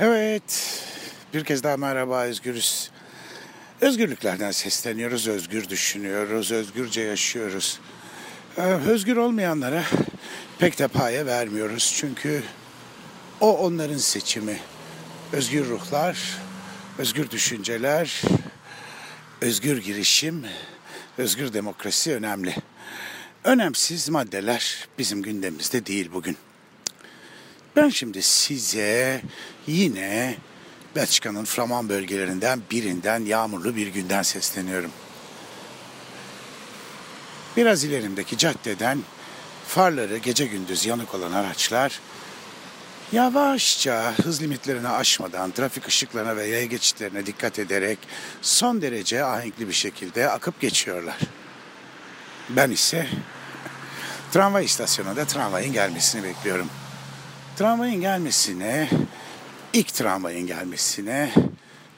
Evet, bir kez daha merhaba Özgürüz. Özgürlüklerden sesleniyoruz, özgür düşünüyoruz, özgürce yaşıyoruz. Ee, özgür olmayanlara pek de paye vermiyoruz çünkü o onların seçimi. Özgür ruhlar, özgür düşünceler, özgür girişim, özgür demokrasi önemli. Önemsiz maddeler bizim gündemimizde değil bugün. Ben şimdi size yine Belçika'nın Flaman bölgelerinden birinden yağmurlu bir günden sesleniyorum. Biraz ilerimdeki caddeden farları gece gündüz yanık olan araçlar yavaşça hız limitlerini aşmadan trafik ışıklarına ve yaya geçitlerine dikkat ederek son derece ahenkli bir şekilde akıp geçiyorlar. Ben ise tramvay istasyonunda tramvayın gelmesini bekliyorum. Tramvayın gelmesine, ilk tramvayın gelmesine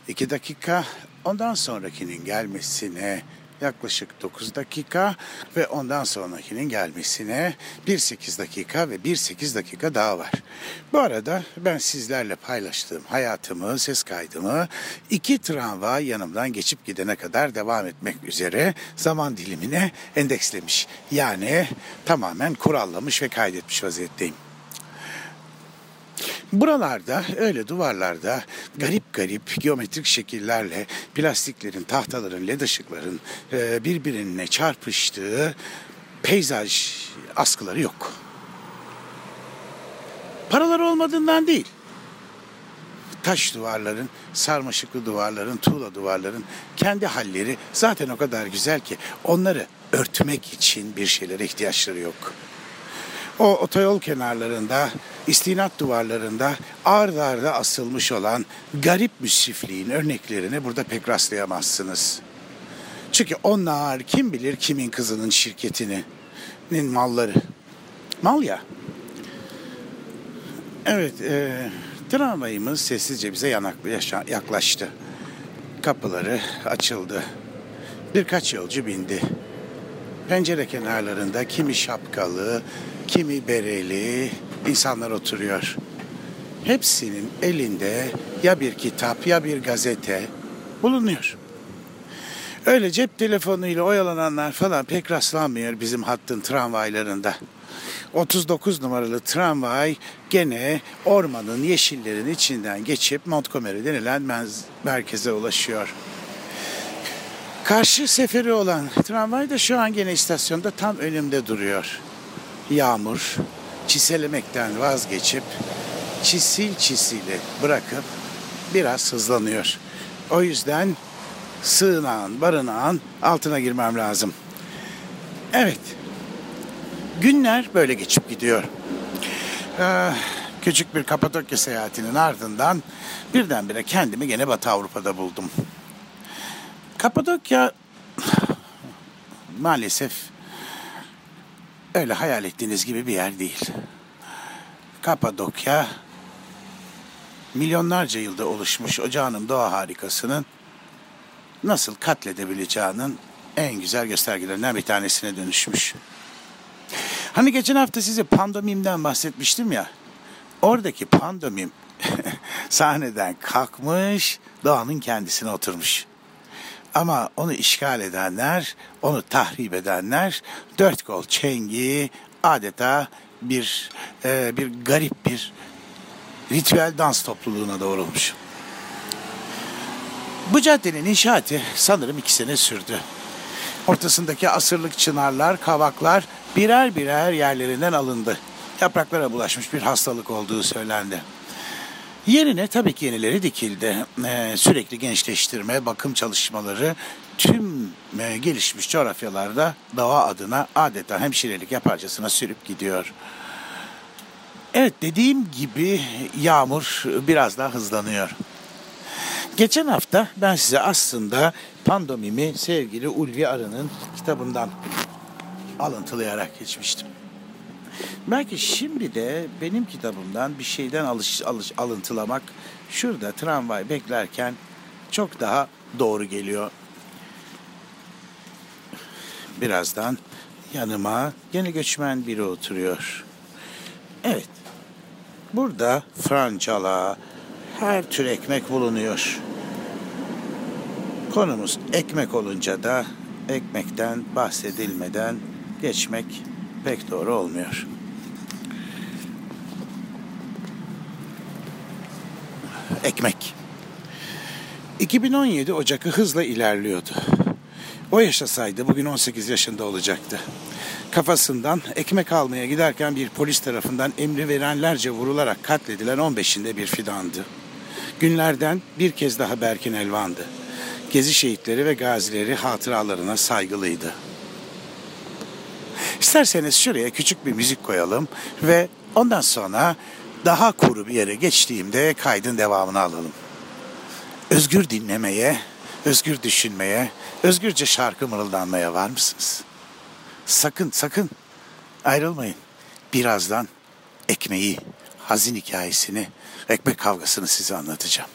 iki dakika, ondan sonrakinin gelmesine yaklaşık 9 dakika ve ondan sonrakinin gelmesine 1-8 dakika ve 1-8 dakika daha var. Bu arada ben sizlerle paylaştığım hayatımı, ses kaydımı iki tramvay yanımdan geçip gidene kadar devam etmek üzere zaman dilimine endekslemiş. Yani tamamen kurallamış ve kaydetmiş vaziyetteyim. Buralarda öyle duvarlarda garip garip geometrik şekillerle plastiklerin, tahtaların, led ışıkların e, birbirine çarpıştığı peyzaj askıları yok. Paraları olmadığından değil. Taş duvarların, sarmaşıklı duvarların, tuğla duvarların kendi halleri zaten o kadar güzel ki onları örtmek için bir şeylere ihtiyaçları yok. O otoyol kenarlarında, istinat duvarlarında ard arda asılmış olan garip müsrifliğin örneklerini burada pek rastlayamazsınız. Çünkü onlar kim bilir kimin kızının şirketinin malları. Mal ya. Evet, e, tramvayımız sessizce bize yaklaştı. Kapıları açıldı. Birkaç yolcu bindi. Pencere kenarlarında kimi şapkalı, kimi bereli insanlar oturuyor. Hepsinin elinde ya bir kitap ya bir gazete bulunuyor. Öyle cep telefonuyla oyalananlar falan pek rastlanmıyor bizim hattın tramvaylarında. 39 numaralı tramvay gene ormanın yeşillerin içinden geçip Montgomery denilen merkeze ulaşıyor. Karşı seferi olan tramvay da şu an gene istasyonda tam önümde duruyor. Yağmur çiselemekten vazgeçip çisil çisili bırakıp biraz hızlanıyor. O yüzden sığınağın, barınağın altına girmem lazım. Evet, günler böyle geçip gidiyor. Ee, küçük bir Kapadokya seyahatinin ardından birdenbire kendimi gene Batı Avrupa'da buldum. Kapadokya maalesef öyle hayal ettiğiniz gibi bir yer değil. Kapadokya milyonlarca yılda oluşmuş ocağının doğa harikasının nasıl katledebileceğinin en güzel göstergelerinden bir tanesine dönüşmüş. Hani geçen hafta size pandomimden bahsetmiştim ya. Oradaki pandomim sahneden kalkmış, doğanın kendisine oturmuş. Ama onu işgal edenler, onu tahrip edenler dört kol çengi adeta bir e, bir garip bir ritüel dans topluluğuna doğrulmuş. Bu caddenin inşaatı sanırım iki sene sürdü. Ortasındaki asırlık çınarlar, kavaklar birer birer yerlerinden alındı. Yapraklara bulaşmış bir hastalık olduğu söylendi. Yerine tabii ki yenileri dikildi. Ee, sürekli gençleştirme, bakım çalışmaları tüm e, gelişmiş coğrafyalarda doğa adına adeta hemşirelik yaparcasına sürüp gidiyor. Evet dediğim gibi yağmur biraz daha hızlanıyor. Geçen hafta ben size aslında pandomimi sevgili Ulvi Arı'nın kitabından alıntılayarak geçmiştim. Belki şimdi de benim kitabımdan bir şeyden alış, alış, alıntılamak şurada tramvay beklerken çok daha doğru geliyor. Birazdan yanıma yeni göçmen biri oturuyor. Evet, burada Francala, her tür ekmek bulunuyor. Konumuz ekmek olunca da ekmekten bahsedilmeden geçmek pek doğru olmuyor. Ekmek. 2017 Ocak'ı hızla ilerliyordu. O yaşasaydı bugün 18 yaşında olacaktı. Kafasından ekmek almaya giderken bir polis tarafından emri verenlerce vurularak katledilen 15'inde bir fidandı. Günlerden bir kez daha Berkin Elvan'dı. Gezi şehitleri ve gazileri hatıralarına saygılıydı. İsterseniz şuraya küçük bir müzik koyalım ve ondan sonra daha kuru bir yere geçtiğimde kaydın devamını alalım. Özgür dinlemeye, özgür düşünmeye, özgürce şarkı mırıldanmaya var mısınız? Sakın sakın ayrılmayın. Birazdan ekmeği, hazin hikayesini, ekmek kavgasını size anlatacağım.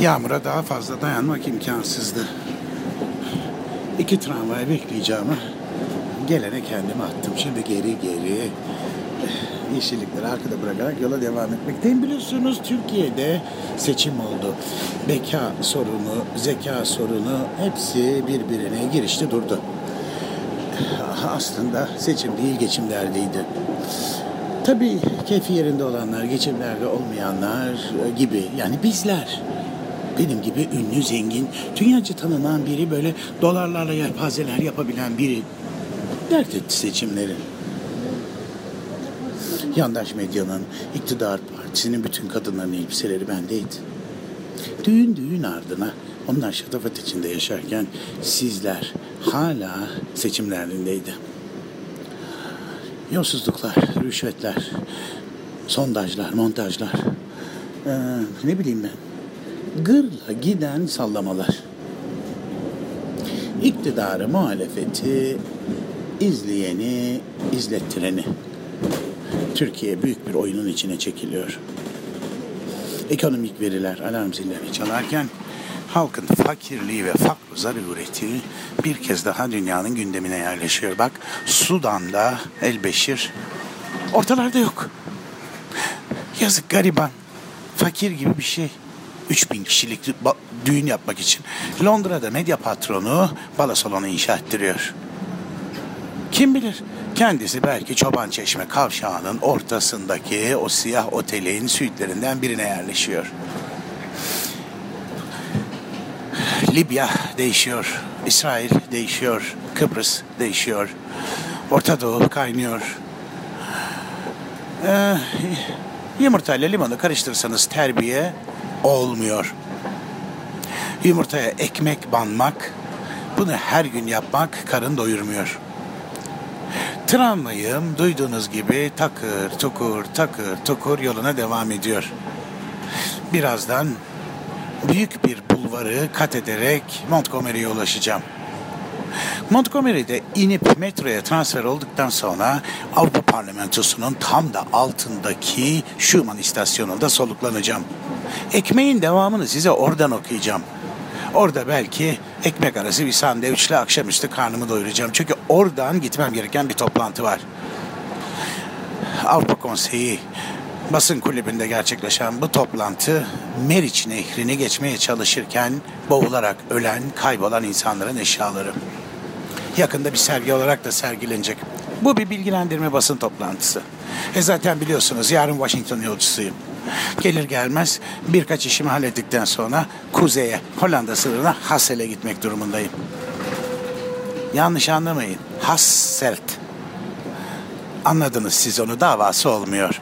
Yağmura daha fazla dayanmak imkansızdı. İki tramvay bekleyeceğimi gelene kendimi attım. Şimdi geri geri yeşillikleri arkada bırakarak yola devam etmekteyim. Biliyorsunuz Türkiye'de seçim oldu. Beka sorunu, zeka sorunu hepsi birbirine girişti durdu. Aslında seçim değil geçim derdiydi. Tabii keyfi yerinde olanlar, geçimlerde olmayanlar gibi yani bizler benim gibi ünlü, zengin, dünyaca tanınan biri böyle dolarlarla yelpazeler yapabilen biri dert etti seçimleri. Yandaş medyanın, iktidar partisinin bütün kadınların elbiseleri bendeydi. Düğün düğün ardına onlar şatafat içinde yaşarken sizler hala seçimlerindeydi. Yolsuzluklar, rüşvetler, sondajlar, montajlar, ee, ne bileyim ben, gırla giden sallamalar. İktidarı, muhalefeti, izleyeni, izlettireni. Türkiye büyük bir oyunun içine çekiliyor. Ekonomik veriler alarm zillerini çalarken halkın fakirliği ve fakr zarureti bir kez daha dünyanın gündemine yerleşiyor. Bak Sudan'da El Beşir ortalarda yok. Yazık gariban. Fakir gibi bir şey. 3000 kişilik düğün yapmak için Londra'da medya patronu balo salonu inşa ettiriyor. Kim bilir kendisi belki Çoban Çeşme kavşağının ortasındaki o siyah otelin suitlerinden birine yerleşiyor. Libya değişiyor, İsrail değişiyor, Kıbrıs değişiyor, Orta Doğu kaynıyor. Ee, yumurtayla limonu karıştırırsanız terbiye olmuyor. Yumurtaya ekmek banmak, bunu her gün yapmak karın doyurmuyor. Tramvayım duyduğunuz gibi takır tukur takır tukur yoluna devam ediyor. Birazdan büyük bir bulvarı kat ederek Montgomery'e ulaşacağım. Montgomery'de inip metroya transfer olduktan sonra Avrupa Parlamentosu'nun tam da altındaki Schumann istasyonunda soluklanacağım. Ekmeğin devamını size oradan okuyacağım. Orada belki ekmek arası bir sandviçle akşamüstü karnımı doyuracağım. Çünkü oradan gitmem gereken bir toplantı var. Avrupa Konseyi basın kulübünde gerçekleşen bu toplantı Meriç Nehri'ni geçmeye çalışırken boğularak ölen, kaybolan insanların eşyaları. Yakında bir sergi olarak da sergilenecek. Bu bir bilgilendirme basın toplantısı. E zaten biliyorsunuz yarın Washington yolcusuyum. Gelir gelmez birkaç işimi hallettikten sonra kuzeye, Hollanda sınırına Hassel'e gitmek durumundayım. Yanlış anlamayın. Hasselt. Anladınız siz onu davası olmuyor.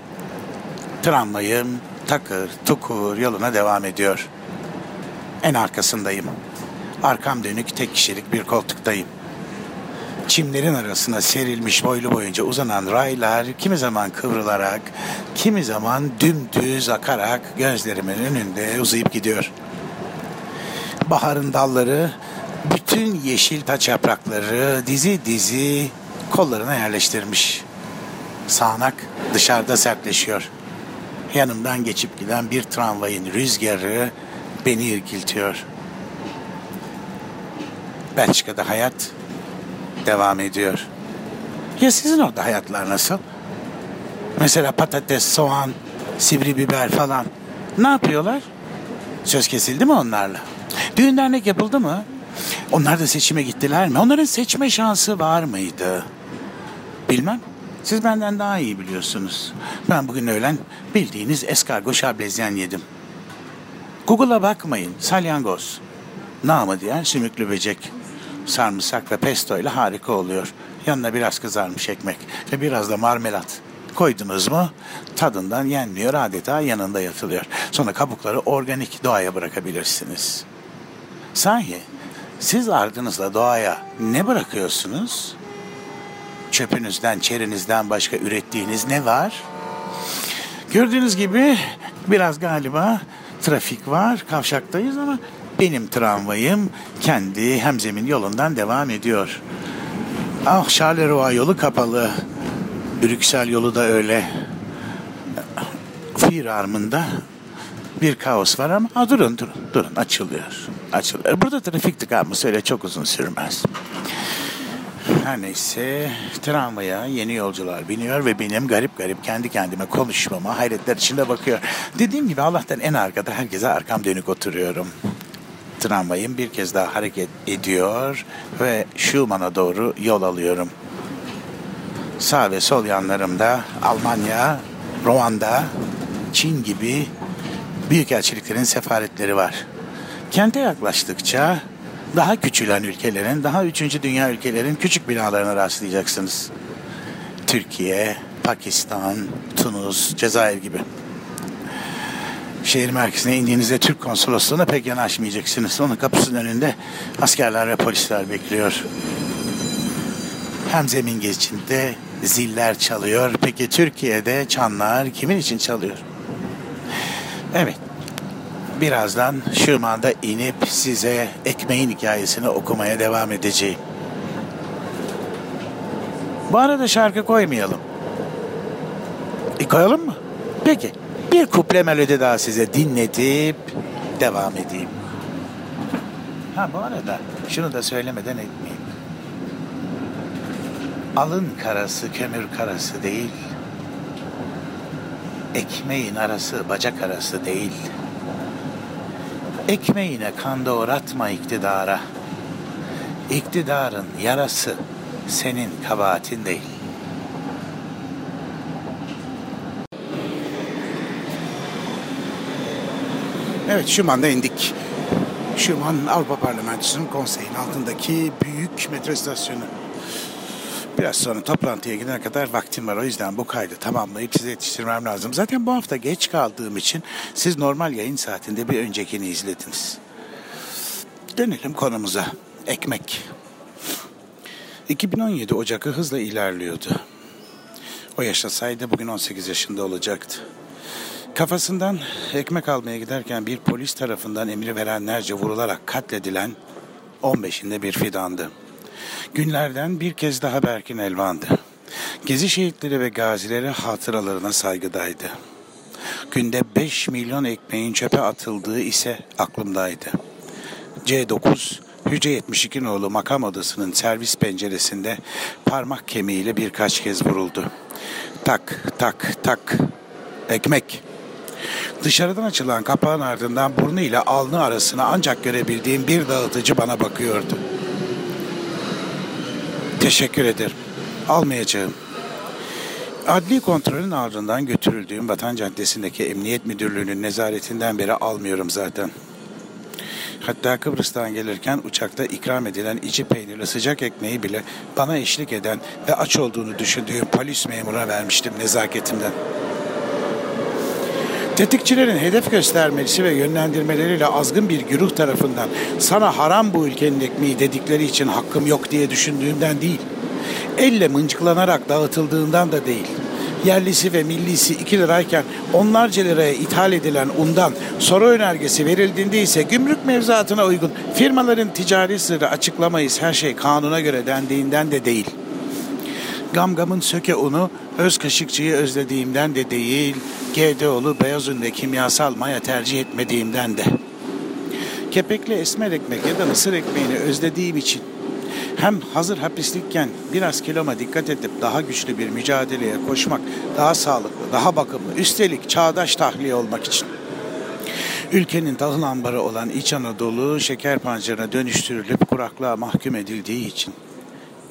Tramvayım takır tukur yoluna devam ediyor. En arkasındayım. Arkam dönük tek kişilik bir koltuktayım çimlerin arasına serilmiş boylu boyunca uzanan raylar kimi zaman kıvrılarak, kimi zaman dümdüz akarak gözlerimin önünde uzayıp gidiyor. Baharın dalları bütün yeşil taç yaprakları dizi dizi kollarına yerleştirmiş. Sağnak dışarıda sertleşiyor. Yanımdan geçip giden bir tramvayın rüzgarı beni irkiltiyor. Belçika'da hayat devam ediyor. Ya sizin orada hayatlar nasıl? Mesela patates, soğan, sivri biber falan. Ne yapıyorlar? Söz kesildi mi onlarla? Düğün dernek yapıldı mı? Onlar da seçime gittiler mi? Onların seçme şansı var mıydı? Bilmem. Siz benden daha iyi biliyorsunuz. Ben bugün öğlen bildiğiniz eskargo şablezyen yedim. Google'a bakmayın. Salyangoz. Namı diğer sümüklü böcek. Sarımsak ve pesto ile harika oluyor. Yanına biraz kızarmış ekmek ve biraz da marmelat. Koydunuz mu tadından yenmiyor adeta yanında yatılıyor. Sonra kabukları organik doğaya bırakabilirsiniz. Sahi siz ardınızla doğaya ne bırakıyorsunuz? Çöpünüzden, çerinizden başka ürettiğiniz ne var? Gördüğünüz gibi biraz galiba trafik var, kavşaktayız ama benim tramvayım kendi hemzemin yolundan devam ediyor. Ah Charleroi yolu kapalı. Brüksel yolu da öyle. Firarmında bir kaos var ama ha, durun durun durun açılıyor. Açılıyor. Burada trafik tıkanması öyle çok uzun sürmez. Her neyse tramvaya yeni yolcular biniyor ve benim garip garip kendi kendime konuşmama hayretler içinde bakıyor. Dediğim gibi Allah'tan en arkada herkese arkam dönük oturuyorum. Tramvayım bir kez daha hareket ediyor ve Schumann'a doğru yol alıyorum. Sağ ve sol yanlarımda Almanya, Ruanda, Çin gibi büyükelçiliklerin sefaretleri var. Kente yaklaştıkça daha küçülen ülkelerin, daha üçüncü dünya ülkelerin küçük binalarına rastlayacaksınız. Türkiye, Pakistan, Tunus, Cezayir gibi. Şehir merkezine indiğinizde Türk konsolosluğuna pek yanaşmayacaksınız. Onun kapısının önünde askerler ve polisler bekliyor. Hem zemin geçinde ziller çalıyor. Peki Türkiye'de çanlar kimin için çalıyor? Evet. Birazdan Şırman'da inip size ekmeğin hikayesini okumaya devam edeceğim. Bu arada şarkı koymayalım. E koyalım mı? Peki. Bir kuple melodi daha size dinletip devam edeyim. Ha bu arada şunu da söylemeden etmeyeyim. Alın karası kömür karası değil. Ekmeğin arası bacak arası değil. Ekmeğine kan doğratma iktidara. İktidarın yarası senin kabahatin değil. Evet Şuman'da indik. Şuman Avrupa Parlamentosu'nun konseyin altındaki büyük metro istasyonu. Biraz sonra toplantıya gidene kadar vaktim var. O yüzden bu kaydı tamamlayıp size yetiştirmem lazım. Zaten bu hafta geç kaldığım için siz normal yayın saatinde bir öncekini izlediniz. Dönelim konumuza. Ekmek. 2017 Ocak'ı hızla ilerliyordu. O yaşasaydı bugün 18 yaşında olacaktı. Kafasından ekmek almaya giderken bir polis tarafından emri verenlerce vurularak katledilen 15'inde bir fidandı. Günlerden bir kez daha Berkin Elvan'dı. Gezi şehitleri ve gazileri hatıralarına saygıdaydı. Günde 5 milyon ekmeğin çöpe atıldığı ise aklımdaydı. C9 Hüce 72 nolu makam odasının servis penceresinde parmak kemiğiyle birkaç kez vuruldu. Tak tak tak ekmek. Dışarıdan açılan kapağın ardından burnu ile alnı arasına ancak görebildiğim bir dağıtıcı bana bakıyordu. Teşekkür ederim. Almayacağım. Adli kontrolün ardından götürüldüğüm Vatan Caddesi'ndeki Emniyet Müdürlüğü'nün nezaretinden beri almıyorum zaten. Hatta Kıbrıs'tan gelirken uçakta ikram edilen içi peynirli sıcak ekmeği bile bana eşlik eden ve aç olduğunu düşündüğüm polis memuruna vermiştim nezaketimden. Tetikçilerin hedef göstermesi ve yönlendirmeleriyle azgın bir güruh tarafından sana haram bu ülkenin ekmeği dedikleri için hakkım yok diye düşündüğümden değil. Elle mıncıklanarak dağıtıldığından da değil. Yerlisi ve millisi 2 lirayken onlarca liraya ithal edilen undan soru önergesi verildiğinde ise gümrük mevzuatına uygun firmaların ticari sırrı açıklamayız her şey kanuna göre dendiğinden de değil. Gamgam'ın söke unu öz kaşıkçıyı özlediğimden de değil, GDO'lu beyaz ün ve kimyasal maya tercih etmediğimden de. kepekli esmer ekmek ya da mısır ekmeğini özlediğim için hem hazır hapislikken biraz kiloma dikkat edip daha güçlü bir mücadeleye koşmak, daha sağlıklı, daha bakımlı, üstelik çağdaş tahliye olmak için. Ülkenin tahıl ambarı olan İç Anadolu şeker pancarına dönüştürülüp kuraklığa mahkum edildiği için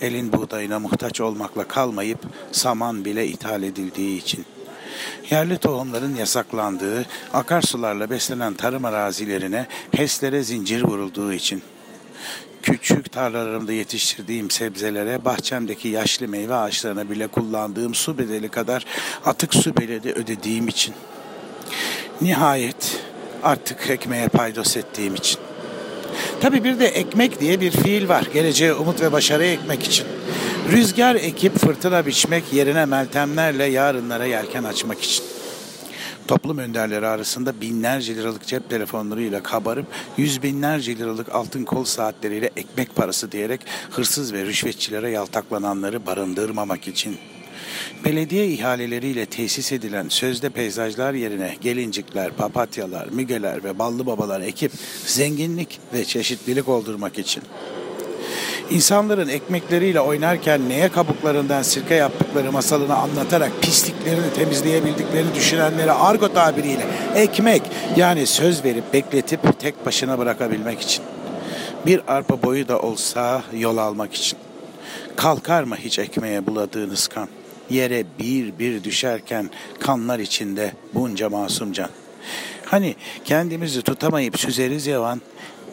elin buğdayına muhtaç olmakla kalmayıp saman bile ithal edildiği için yerli tohumların yasaklandığı, akarsularla beslenen tarım arazilerine HES'lere zincir vurulduğu için küçük tarlalarımda yetiştirdiğim sebzelere, bahçemdeki yaşlı meyve ağaçlarına bile kullandığım su bedeli kadar atık su bedeli ödediğim için. Nihayet artık ekmeğe paydos ettiğim için. Tabi bir de ekmek diye bir fiil var. Geleceğe umut ve başarı ekmek için. Rüzgar ekip fırtına biçmek yerine meltemlerle yarınlara yelken açmak için. Toplum önderleri arasında binlerce liralık cep telefonlarıyla kabarıp yüz binlerce liralık altın kol saatleriyle ekmek parası diyerek hırsız ve rüşvetçilere yaltaklananları barındırmamak için belediye ihaleleriyle tesis edilen sözde peyzajlar yerine gelincikler, papatyalar, mügeler ve ballı babalar ekip zenginlik ve çeşitlilik oldurmak için İnsanların ekmekleriyle oynarken neye kabuklarından sirke yaptıkları masalını anlatarak pisliklerini temizleyebildiklerini düşünenlere argo tabiriyle ekmek yani söz verip bekletip tek başına bırakabilmek için. Bir arpa boyu da olsa yol almak için. Kalkar mı hiç ekmeğe buladığınız kan? Yere bir bir düşerken kanlar içinde bunca masum can. Hani kendimizi tutamayıp süzeriz yavan,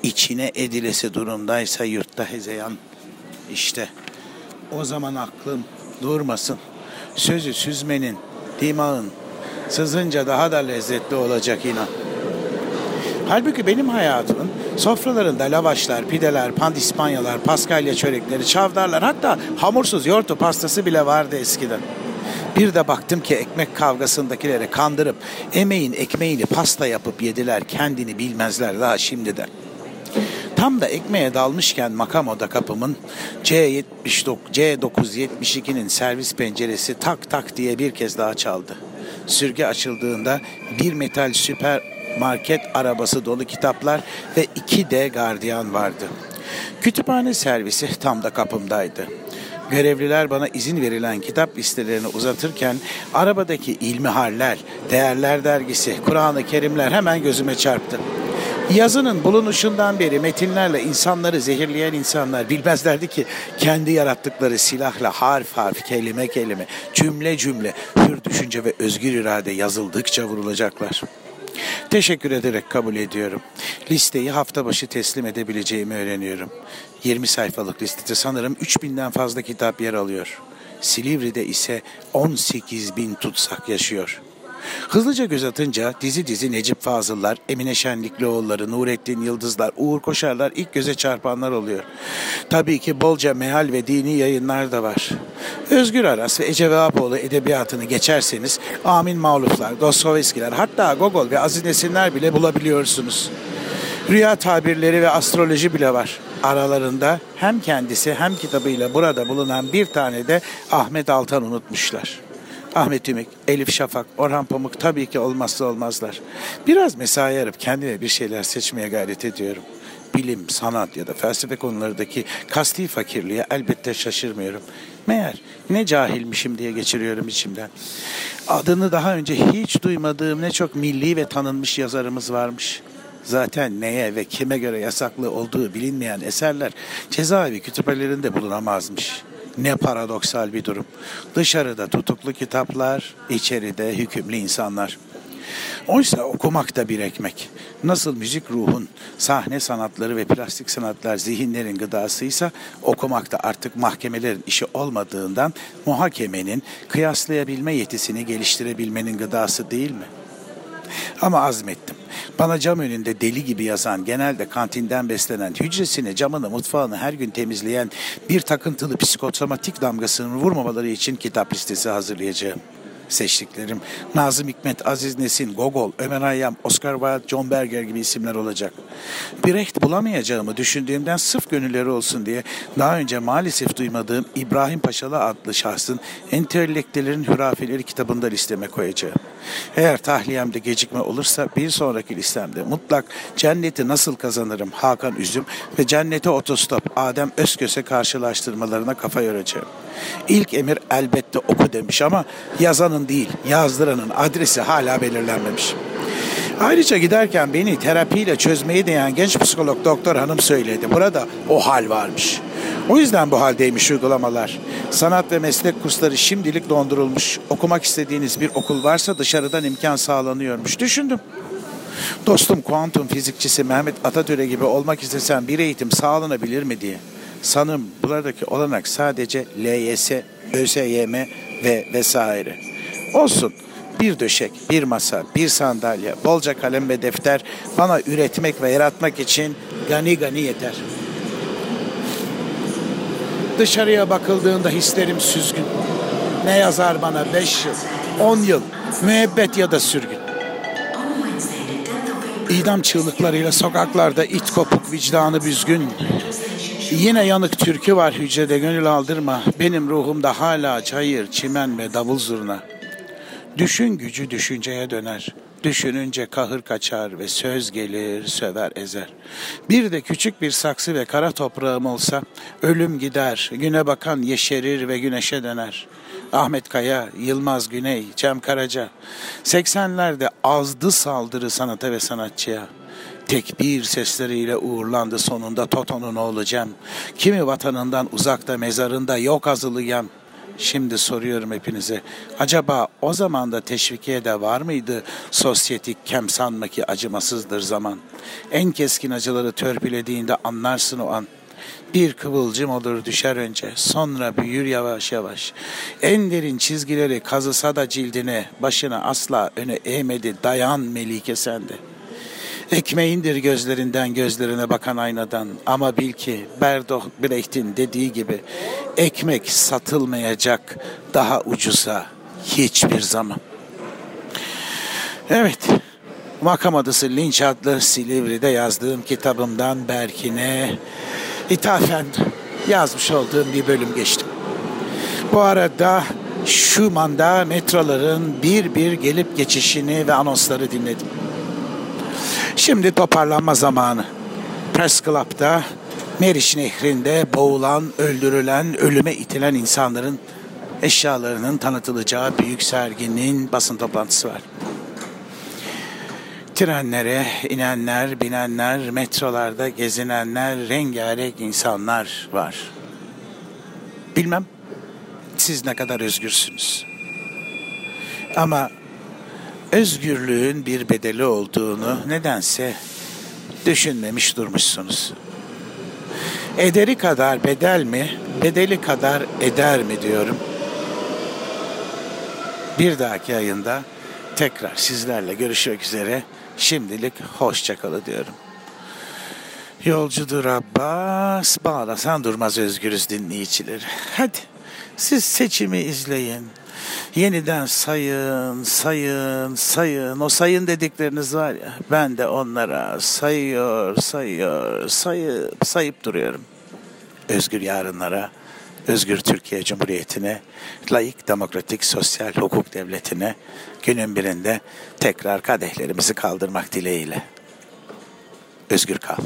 içine edilesi durumdaysa yurtta hezeyan. İşte o zaman aklım durmasın. Sözü süzmenin, dimağın sızınca daha da lezzetli olacak inan. Halbuki benim hayatımın sofralarında lavaşlar, pideler, pandispanyalar, paskalya çörekleri, çavdarlar hatta hamursuz yoğurtlu pastası bile vardı eskiden. Bir de baktım ki ekmek kavgasındakileri kandırıp emeğin ekmeğini pasta yapıp yediler kendini bilmezler daha şimdiden. Tam da ekmeğe dalmışken makam oda kapımın C79, C972'nin servis penceresi tak tak diye bir kez daha çaldı. Sürge açıldığında bir metal süper market arabası dolu kitaplar ve iki de gardiyan vardı. Kütüphane servisi tam da kapımdaydı. Görevliler bana izin verilen kitap listelerini uzatırken arabadaki ilmihaller, değerler dergisi, Kur'an-ı Kerimler hemen gözüme çarptı. Yazının bulunuşundan beri metinlerle insanları zehirleyen insanlar bilmezlerdi ki kendi yarattıkları silahla harf harf, kelime kelime, cümle cümle, hür düşünce ve özgür irade yazıldıkça vurulacaklar. Teşekkür ederek kabul ediyorum. Listeyi hafta başı teslim edebileceğimi öğreniyorum. 20 sayfalık listede sanırım 3000'den fazla kitap yer alıyor. Silivri'de ise 18 bin tutsak yaşıyor.'' Hızlıca göz atınca dizi dizi Necip Fazıllar, Emine Şenliklioğulları, Nurettin Yıldızlar, Uğur Koşarlar ilk göze çarpanlar oluyor. Tabii ki bolca mehal ve dini yayınlar da var. Özgür Aras ve Ece Vahapoğlu edebiyatını geçerseniz Amin Mağluflar, Dostoyevskiler hatta Gogol ve Aziz Nesinler bile bulabiliyorsunuz. Rüya tabirleri ve astroloji bile var. Aralarında hem kendisi hem kitabıyla burada bulunan bir tane de Ahmet Altan unutmuşlar. Ahmet Ümit, Elif Şafak, Orhan Pamuk tabii ki olmazsa olmazlar. Biraz mesai yarıp kendime bir şeyler seçmeye gayret ediyorum. Bilim, sanat ya da felsefe konularındaki kasti fakirliğe elbette şaşırmıyorum. Meğer ne cahilmişim diye geçiriyorum içimden. Adını daha önce hiç duymadığım ne çok milli ve tanınmış yazarımız varmış. Zaten neye ve kime göre yasaklı olduğu bilinmeyen eserler cezaevi kütüphanelerinde bulunamazmış. Ne paradoksal bir durum. Dışarıda tutuklu kitaplar, içeride hükümlü insanlar. Oysa okumak da bir ekmek. Nasıl müzik ruhun, sahne sanatları ve plastik sanatlar zihinlerin gıdasıysa okumak da artık mahkemelerin işi olmadığından muhakemenin kıyaslayabilme yetisini geliştirebilmenin gıdası değil mi? Ama azmettim. Bana cam önünde deli gibi yazan, genelde kantinden beslenen, hücresini, camını, mutfağını her gün temizleyen bir takıntılı psikosomatik damgasını vurmamaları için kitap listesi hazırlayacağım seçtiklerim Nazım Hikmet, Aziz Nesin, Gogol, Ömer Hayyam, Oscar Wilde, John Berger gibi isimler olacak. Brecht bulamayacağımı düşündüğümden sırf gönülleri olsun diye daha önce maalesef duymadığım İbrahim Paşalı adlı şahsın Entelektüellerin Hürafeleri kitabında listeme koyacağım. Eğer tahliyemde gecikme olursa bir sonraki listemde mutlak cenneti nasıl kazanırım Hakan Üzüm ve cennete otostop Adem Özköse karşılaştırmalarına kafa yoracağım. İlk emir elbette oku demiş ama yazanın değil yazdıranın adresi hala belirlenmemiş. Ayrıca giderken beni terapiyle çözmeyi deneyen genç psikolog doktor hanım söyledi. Burada o hal varmış. O yüzden bu haldeymiş uygulamalar. Sanat ve meslek kursları şimdilik dondurulmuş. Okumak istediğiniz bir okul varsa dışarıdan imkan sağlanıyormuş. Düşündüm. Dostum kuantum fizikçisi Mehmet Atatürk'e gibi olmak istesem bir eğitim sağlanabilir mi diye. Sanırım buradaki olanak sadece LYS, ÖSYM ve vesaire. Olsun bir döşek, bir masa, bir sandalye, bolca kalem ve defter bana üretmek ve yaratmak için gani gani yeter. Dışarıya bakıldığında hislerim süzgün. Ne yazar bana beş yıl, on yıl, müebbet ya da sürgün. İdam çığlıklarıyla sokaklarda it kopuk vicdanı büzgün. Yine yanık türkü var hücrede gönül aldırma. Benim ruhumda hala çayır, çimen ve davul zurna. Düşün gücü düşünceye döner. Düşününce kahır kaçar ve söz gelir söver ezer. Bir de küçük bir saksı ve kara toprağım olsa ölüm gider, güne bakan yeşerir ve güneşe döner. Ahmet Kaya, Yılmaz Güney, Cem Karaca. 80'lerde azdı saldırı sanata ve sanatçıya. Tekbir sesleriyle uğurlandı sonunda Toto'nun oğlu Cem. Kimi vatanından uzakta mezarında yok azılı yem. Şimdi soruyorum hepinize. Acaba o zaman da teşvikiye de var mıydı? Sosyetik kem sanma ki acımasızdır zaman. En keskin acıları törpülediğinde anlarsın o an. Bir kıvılcım olur düşer önce, sonra büyür yavaş yavaş. En derin çizgileri kazısa da cildine, başına asla öne eğmedi, dayan Melike sende.'' Ekmeğindir gözlerinden gözlerine bakan aynadan. Ama bil ki Bertolt Brecht'in dediği gibi ekmek satılmayacak daha ucuza hiçbir zaman. Evet, makam adısı Linç adlı Silivri'de yazdığım kitabımdan Berkin'e ithafen yazmış olduğum bir bölüm geçtim. Bu arada Schumann'da metroların bir bir gelip geçişini ve anonsları dinledim. Şimdi toparlanma zamanı. Press Club'da Meriç Nehri'nde boğulan, öldürülen, ölüme itilen insanların eşyalarının tanıtılacağı büyük serginin basın toplantısı var. Trenlere inenler, binenler, metrolarda gezinenler, rengarenk insanlar var. Bilmem siz ne kadar özgürsünüz. Ama özgürlüğün bir bedeli olduğunu nedense düşünmemiş durmuşsunuz. Ederi kadar bedel mi, bedeli kadar eder mi diyorum. Bir dahaki ayında tekrar sizlerle görüşmek üzere. Şimdilik hoşçakalı diyorum. Yolcudur Abbas, bağlasan durmaz özgürüz dinleyicileri. Hadi siz seçimi izleyin. Yeniden sayın, sayın, sayın. O sayın dedikleriniz var ya. Ben de onlara sayıyor, sayıyor, sayıp, sayıp duruyorum. Özgür yarınlara, özgür Türkiye Cumhuriyeti'ne, layık, demokratik, sosyal hukuk devletine günün birinde tekrar kadehlerimizi kaldırmak dileğiyle. Özgür kal.